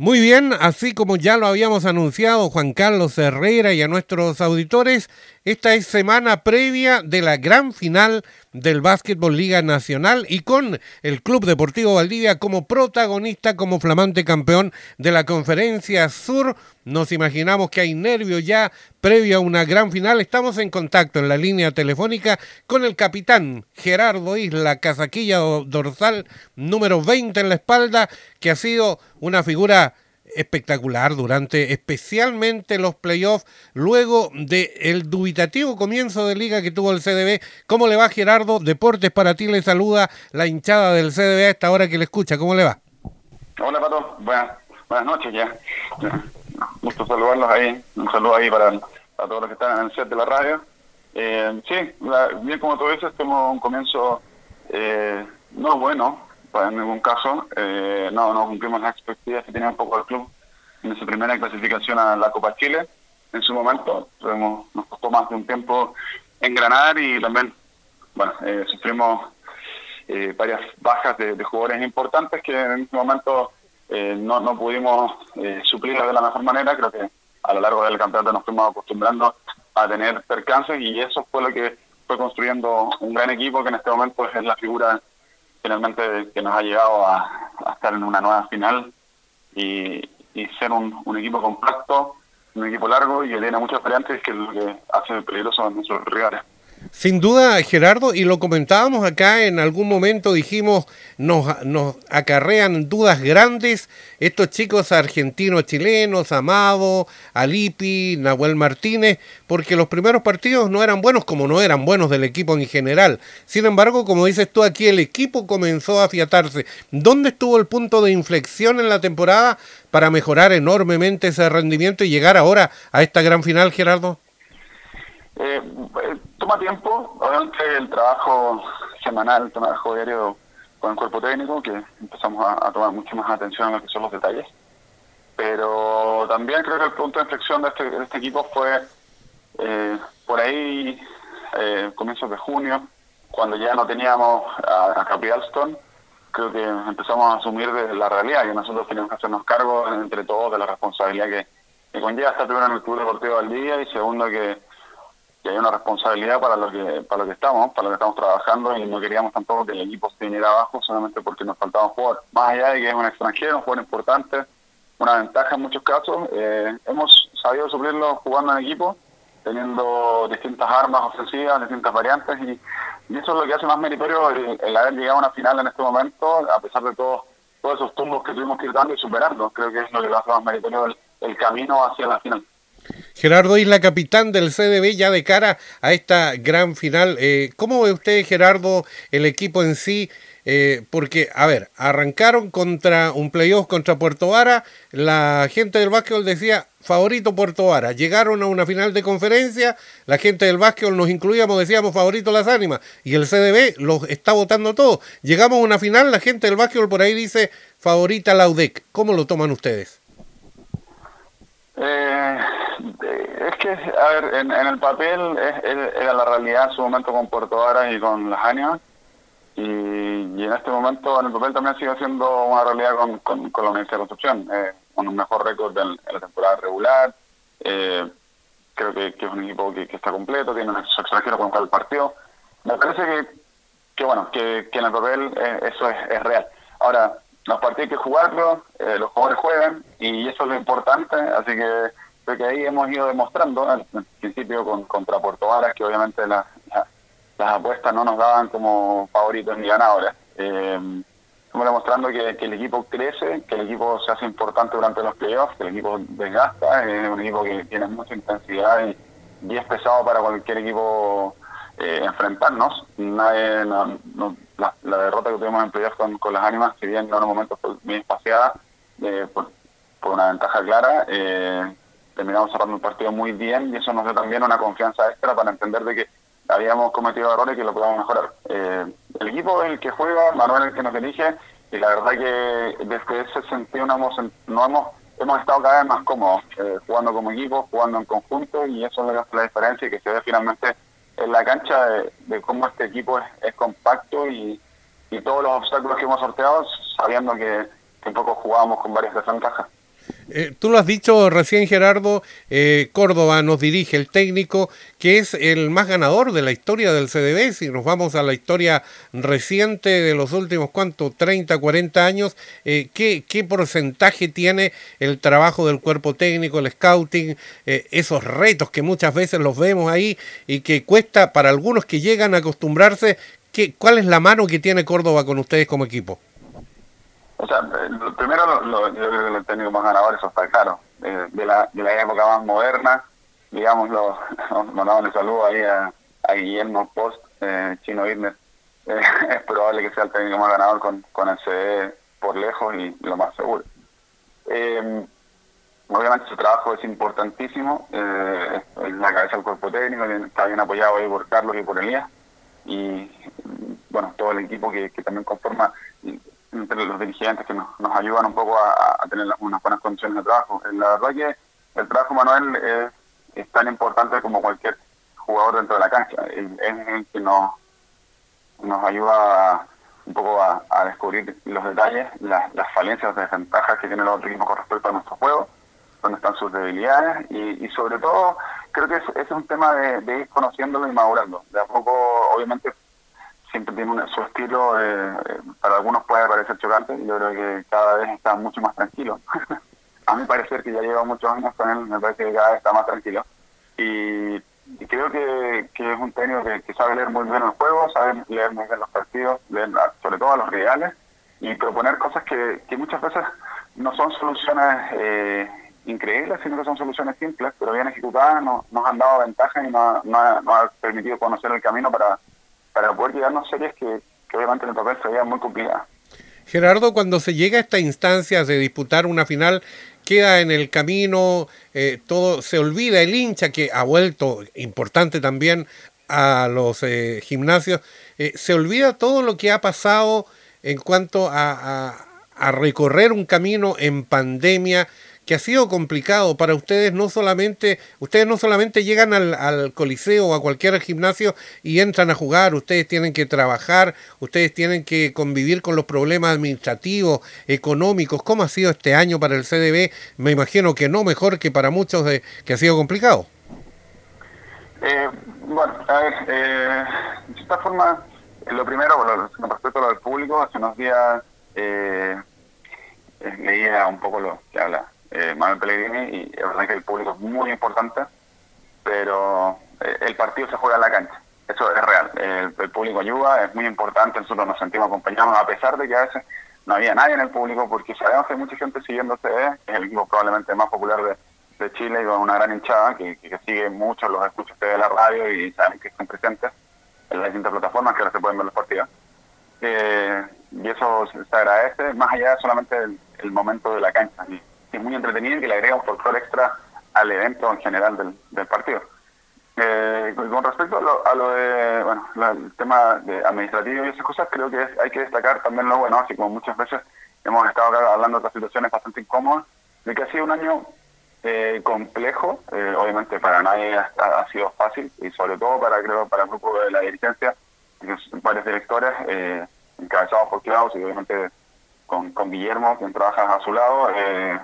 Muy bien, así como ya lo habíamos anunciado Juan Carlos Herrera y a nuestros auditores, esta es semana previa de la gran final del Básquetbol Liga Nacional y con el Club Deportivo Valdivia como protagonista, como flamante campeón de la Conferencia Sur. Nos imaginamos que hay nervios ya previo a una gran final. Estamos en contacto en la línea telefónica con el capitán Gerardo Isla, casaquilla dorsal número 20 en la espalda, que ha sido una figura espectacular durante especialmente los playoffs, luego del dubitativo comienzo de liga que tuvo el CDB. ¿Cómo le va Gerardo? Deportes para ti le saluda la hinchada del CDB a esta hora que le escucha. ¿Cómo le va? Hola Pato, buenas, buenas noches ya. Gusto saludarlos ahí. Un saludo ahí para, todos los que están en el set de la radio. Eh, sí, bien como tú dices, tenemos un comienzo eh, no bueno, en ningún caso. Eh, no, no cumplimos las expectativas que tenía un poco el club en esa primera clasificación a la Copa Chile en su momento. nos costó más de un tiempo engranar y también, bueno, eh, sufrimos eh, varias bajas de, jugadores importantes que en ese momento no, no pudimos suplir de la mejor manera. Creo que a lo largo del campeonato nos fuimos acostumbrando a tener percances y eso fue lo que fue construyendo un gran equipo que en este momento es la figura finalmente que nos ha llegado a, estar en una nueva final y, ser un, un, equipo compacto, un equipo largo y que tiene muchas variantes que es lo que hace peligroso a nuestros rivales. Sin duda, Gerardo, y lo comentábamos acá en algún momento, dijimos, nos, nos acarrean dudas grandes estos chicos argentinos, chilenos, Amado, Alipi, Nahuel Martínez, porque los primeros partidos no eran buenos como no eran buenos del equipo en general. Sin embargo, como dices tú aquí, el equipo comenzó a afiatarse. ¿Dónde estuvo el punto de inflexión en la temporada para mejorar enormemente ese rendimiento y llegar ahora a esta gran final, Gerardo? Eh, toma tiempo, obviamente el trabajo semanal, el trabajo diario con el cuerpo técnico, que empezamos a, tomar mucho más atención a lo que son los detalles. Pero también creo que el punto de inflexión de este, este equipo fue eh, por ahí, eh, comienzos de junio, cuando ya no teníamos a, a Capitalstone, creo que empezamos a asumir de la realidad, que nosotros teníamos que hacernos cargo entre todos de la responsabilidad que, que conlleva estar primero en el Club Deportivo al día y segundo que y hay una responsabilidad para lo que para lo que estamos, para lo que estamos trabajando y no queríamos tampoco que el equipo se viniera abajo solamente porque nos faltaba un jugador. Más allá de que es un extranjero, un jugador importante, una ventaja en muchos casos, eh, hemos sabido suplirlo jugando en equipo, teniendo distintas armas ofensivas, distintas variantes y, eso es lo que hace más meritorio el, haber llegado a una final en este momento, a pesar de todos todos esos tumbos que tuvimos que ir dando y superando. Creo que es lo que hace más meritorio el camino hacia la final. Gerardo Isla, capitán del CDB, ya de cara a esta gran final. Eh, ¿Cómo ve usted, Gerardo, el equipo en sí? Eh, porque, a ver, arrancaron contra un playoff contra Puerto Vara, la gente del básquetbol decía favorito Puerto Vara, llegaron a una final de conferencia, la gente del básquetbol nos incluíamos, decíamos favorito las ánimas, y el CDB los está votando todo. Llegamos a una final, la gente del básquetbol por ahí dice favorita la UDEC. ¿Cómo lo toman ustedes? Eh, es que, a ver, en, el papel era la realidad en su momento con Puerto Varas y con las ánimas. Y, en este momento en el papel también sigue siendo una realidad con, con, la Universidad de Concepción, eh, con un mejor récord en, la temporada regular. Eh, creo que, es un equipo que, está completo, tiene un extranjero con el partido. Me parece que, que bueno, que, en el papel eh, eso es, es real. Ahora, los partidos hay que jugarlos, eh, los jugadores juegan y eso es lo importante, así que creo que ahí hemos ido demostrando, al principio con, contra Puerto Varas, que obviamente las apuestas no nos daban como favoritos ni ganadores. Eh, estamos demostrando que, el equipo crece, que el equipo se hace importante durante los playoffs, que el equipo desgasta, es un equipo que tiene mucha intensidad y, es pesado para cualquier equipo eh, enfrentarnos. Nadie, no la, derrota que tuvimos en playoff con, con las ánimas, si bien no en un momento fue bien espaciada, eh, por, una ventaja clara, eh, terminamos cerrando un partido muy bien y eso nos dio también una confianza extra para entender de que habíamos cometido errores y que lo podíamos mejorar. Eh, el equipo es el que juega, Manuel el que nos dirige y la verdad que desde ese sentido no hemos, no hemos, hemos estado cada vez más cómodos, jugando como equipo, jugando en conjunto y eso es lo la diferencia y que se ve finalmente en la cancha de, cómo este equipo es, compacto y, todos los obstáculos que hemos sorteado, sabiendo que, que un poco jugábamos con varias desventajas. Eh, tú lo has dicho recién, Gerardo, eh, Córdoba nos dirige el técnico que es el más ganador de la historia del CDB. Si nos vamos a la historia reciente de los últimos, ¿cuánto? 30, 40 años, eh, ¿qué, ¿qué, porcentaje tiene el trabajo del cuerpo técnico, el scouting, esos retos que muchas veces los vemos ahí y que cuesta para algunos que llegan a acostumbrarse? ¿qué, ¿Cuál es la mano que tiene Córdoba con ustedes como equipo? O sea, primero lo, yo creo que lo técnicos más ganadores, eso está claro. Eh, de, la, de la época más moderna, digamos, lo, mandamos un saludo ahí a, Guillermo Post, eh, Chino Irner. Eh, es probable que sea el técnico más ganador con, con el CDE por lejos y lo más seguro. obviamente su trabajo es importantísimo, eh, la cabeza del cuerpo técnico, está bien apoyado ahí por Carlos y por Elías, y bueno, todo el equipo que, que también conforma los dirigentes que nos, ayudan un poco a, tener unas buenas condiciones de trabajo. Eh, la verdad que el trabajo Manuel es, tan importante como cualquier jugador dentro de la cancha. Es el que nos, nos ayuda un poco a, descubrir los detalles, las, falencias, las desventajas que tienen los otros equipos con respecto a nuestro juego, dónde están sus debilidades y, sobre todo creo que ese es un tema de, de ir conociéndolo y madurando. De a poco, obviamente, siempre tiene su estilo, eh, para algunos puede parecer chocante, yo creo que cada vez está mucho más tranquilo. a mí parece que ya lleva muchos años con él, me parece que cada vez está más tranquilo. Y, creo que, es un técnico que, sabe leer muy bien el juego, sabe leer muy bien los partidos, leer sobre todo a los reales, y proponer cosas que, muchas veces no son soluciones eh, increíbles, sino que son soluciones simples, pero bien ejecutadas, nos, nos han dado ventaja y nos, nos ha permitido conocer el camino para para poder llegarnos series que, que el papel sería muy complicadas. Gerardo, cuando se llega a esta instancia de disputar una final, queda en el camino, eh, todo se olvida el hincha que ha vuelto importante también a los eh, gimnasios, eh, se olvida todo lo que ha pasado en cuanto a, a recorrer un camino en pandemia, que ha sido complicado para ustedes, no solamente, ustedes no solamente llegan al, coliseo o a cualquier gimnasio y entran a jugar, ustedes tienen que trabajar, ustedes tienen que convivir con los problemas administrativos, económicos. ¿Cómo ha sido este año para el CDB? Me imagino que no mejor que para muchos de, que ha sido complicado. Eh, bueno, a ver, eh, de esta forma, lo primero, con respecto a lo del público, hace unos días eh, leía un poco lo que habla eh, Manuel Pellegrini y es verdad que el público es muy importante, pero eh, el partido se juega en la cancha. Eso es real. El, público ayuda, es muy importante, nosotros nos sentimos acompañados a pesar de que a veces no había nadie en el público porque sabemos que hay mucha gente siguiendo CD, es el equipo probablemente más popular de, Chile y con una gran hinchada que, sigue mucho los escuchos de la radio y saben que están presentes en las distintas plataformas que ahora se pueden ver los partidos. Eh, y eso se agradece, más allá solamente el, momento de la cancha es muy entretenido y que le agrega un factor extra al evento en general del, partido. Eh, con respecto a lo, de, bueno, el tema de administrativo y esas cosas, creo que hay que destacar también lo bueno, así como muchas veces hemos estado hablando de otras situaciones bastante incómodas, de que ha sido un año eh, complejo, eh, obviamente para nadie ha, ha, sido fácil y sobre todo para creo para el grupo de la dirigencia, varios directores eh, encabezados por Klaus y obviamente con, con Guillermo, quien trabaja a su lado. Eh,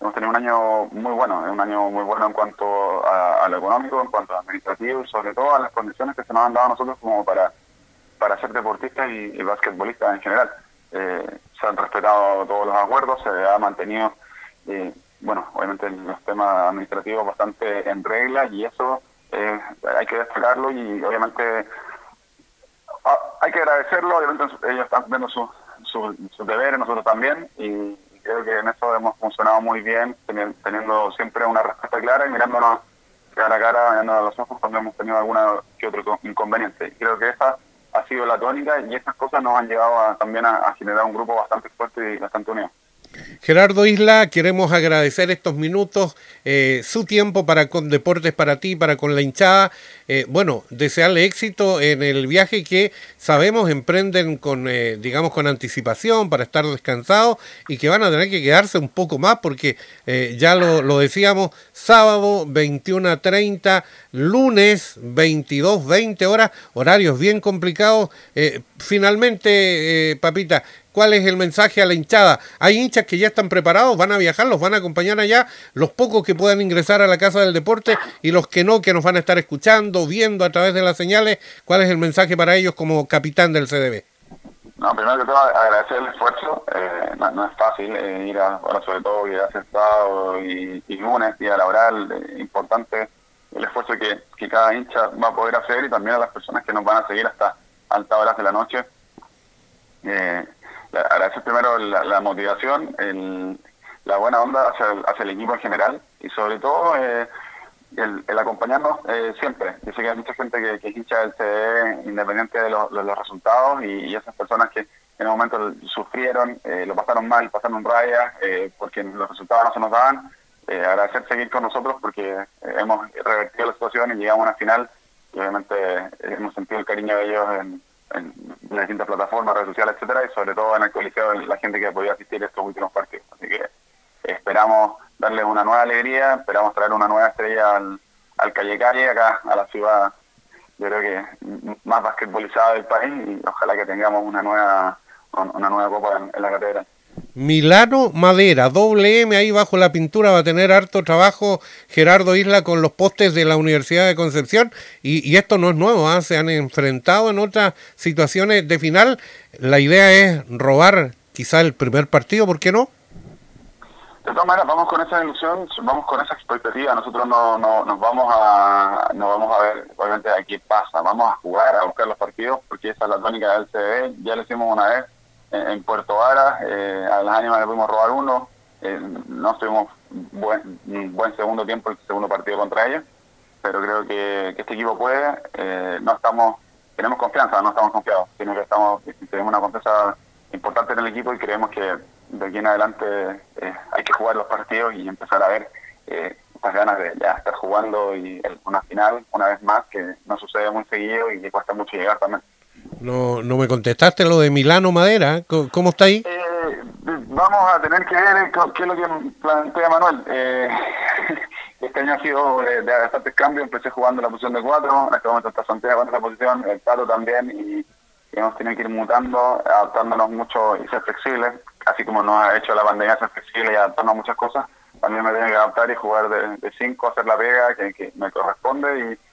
hemos tenido un año muy bueno, un año muy bueno en cuanto a, lo económico, en cuanto a administrativo y sobre todo a las condiciones que se nos han dado a nosotros como para, para ser deportistas y, y basquetbolistas en general. Eh, se han respetado todos los acuerdos, se ha mantenido, eh, bueno, obviamente los temas administrativos bastante en regla y eso eh, hay que destacarlo y obviamente ah, hay que agradecerlo, obviamente ellos están viendo sus su deberes, nosotros también, y creo que en eso hemos funcionado muy bien, teniendo siempre una respuesta clara y mirándonos cara a cara, mirándonos a los ojos cuando hemos tenido alguna que otro inconveniente. Creo que esa ha sido la tónica y estas cosas nos han llevado también a generar un grupo bastante fuerte y bastante unido. Gerardo Isla, queremos agradecer estos minutos, eh, su tiempo para con Deportes para ti, para con la hinchada. Eh, bueno, desearle éxito en el viaje que sabemos emprenden con, eh, digamos, con anticipación para estar descansados y que van a tener que quedarse un poco más porque ya lo, lo, decíamos, sábado 21 a 30, lunes 22, 20 horas, horarios bien complicados. finalmente, Papita, ¿cuál es el mensaje a la hinchada? Hay hinchas que ya están preparados, van a viajar, los van a acompañar allá, los pocos que puedan ingresar a la Casa del Deporte y los que no, que nos van a estar escuchando, viendo a través de las señales. ¿Cuál es el mensaje para ellos como capitán del CDB? No, primero que todo agradecer el esfuerzo. Eh, no, es fácil eh, ir a, bueno, sobre todo ir a hacer sábado y, y lunes, día laboral, eh, importante el esfuerzo que, que, cada hincha va a poder hacer y también a las personas que nos van a seguir hasta altas horas de la noche. Eh, agradecer primero la, motivación, el, la buena onda hacia el, el equipo en general y sobre todo eh, el, acompañarnos eh, siempre. Yo sé que hay mucha gente que, que hincha del CD independiente de, los resultados y, esas personas que en un momento sufrieron, eh, lo pasaron mal, pasaron raya eh, porque los resultados no se nos daban. Eh, agradecer seguir con nosotros porque hemos revertido la situación y llegamos a una final y obviamente hemos sentido el cariño de ellos en, en las distintas plataformas, redes sociales, etcétera, y sobre todo en el coliseo la gente que ha podido asistir estos últimos partidos. Así que esperamos darles una nueva alegría, esperamos traer una nueva estrella al, al Calle Calle, acá a la ciudad, yo creo que más basquetbolizada del país, y ojalá que tengamos una nueva una nueva copa en, la catedral. Milano Madera, doble M ahí bajo la pintura, va a tener harto trabajo Gerardo Isla con los postes de la Universidad de Concepción y, esto no es nuevo, ¿ah? se han enfrentado en otras situaciones de final. La idea es robar quizá el primer partido, ¿por qué no? De todas maneras, vamos con esa ilusión, vamos con esa expectativa. Nosotros no, no, nos vamos a no vamos a ver, obviamente, a qué pasa. Vamos a jugar, a buscar los partidos, porque esa es la tónica del CDB. Ya lo hicimos una vez en, Puerto Vara, eh, a las ánimas le pudimos robar uno. Eh, no estuvimos buen, buen segundo tiempo, el segundo partido contra ellos, pero creo que, este equipo puede. Eh, no estamos, tenemos confianza, no estamos confiados, sino que estamos, tenemos una confianza importante en el equipo y creemos que de aquí en adelante eh, hay que jugar los partidos y empezar a ver eh, estas ganas de ya estar jugando y una final una vez más que no sucede muy seguido y que cuesta mucho llegar también. No, no me contestaste lo de Milano Madera, ¿cómo, está ahí? Eh, vamos a tener que ver qué es lo que plantea Manuel. este año ha sido de, bastantes cambios, empecé jugando la posición de cuatro, en este momento está Santiago en esa posición, el Tato también y hemos tenido que ir mutando, adaptándonos mucho y ser flexibles, así como nos ha hecho la pandemia ser flexible y adaptarnos a muchas cosas, también me tengo que adaptar y jugar de, cinco, hacer la pega que, me corresponde y,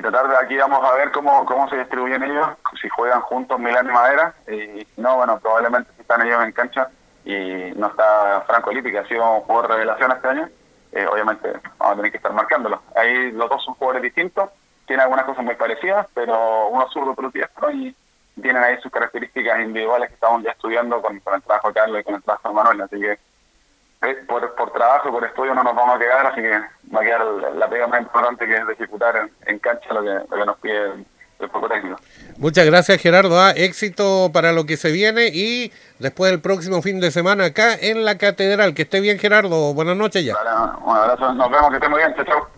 tratar de aquí vamos a ver cómo, cómo se distribuyen ellos, si juegan juntos Milán y Madera, y no, bueno, probablemente si están ellos en cancha y no está Franco Lippi, ha sido un jugador de revelación este año, eh, obviamente vamos a tener que estar marcándolo. Ahí los dos son jugadores distintos, tienen algunas cosas muy parecidas, pero uno zurdo, pero diestro y tienen ahí sus características individuales que estamos ya estudiando con, el trabajo de Carlos y con el trabajo de Manuel, así que por, por trabajo, por estudio no nos vamos a quedar, así que va a quedar la, pega más importante que es de ejecutar en, cancha lo que, lo que nos pide el, poco técnico. Muchas gracias Gerardo, ¿ah? éxito para lo que se viene y después del próximo fin de semana acá en la Catedral. Que esté bien Gerardo, buenas noches ya. un abrazo, nos vemos, que esté muy bien, chao.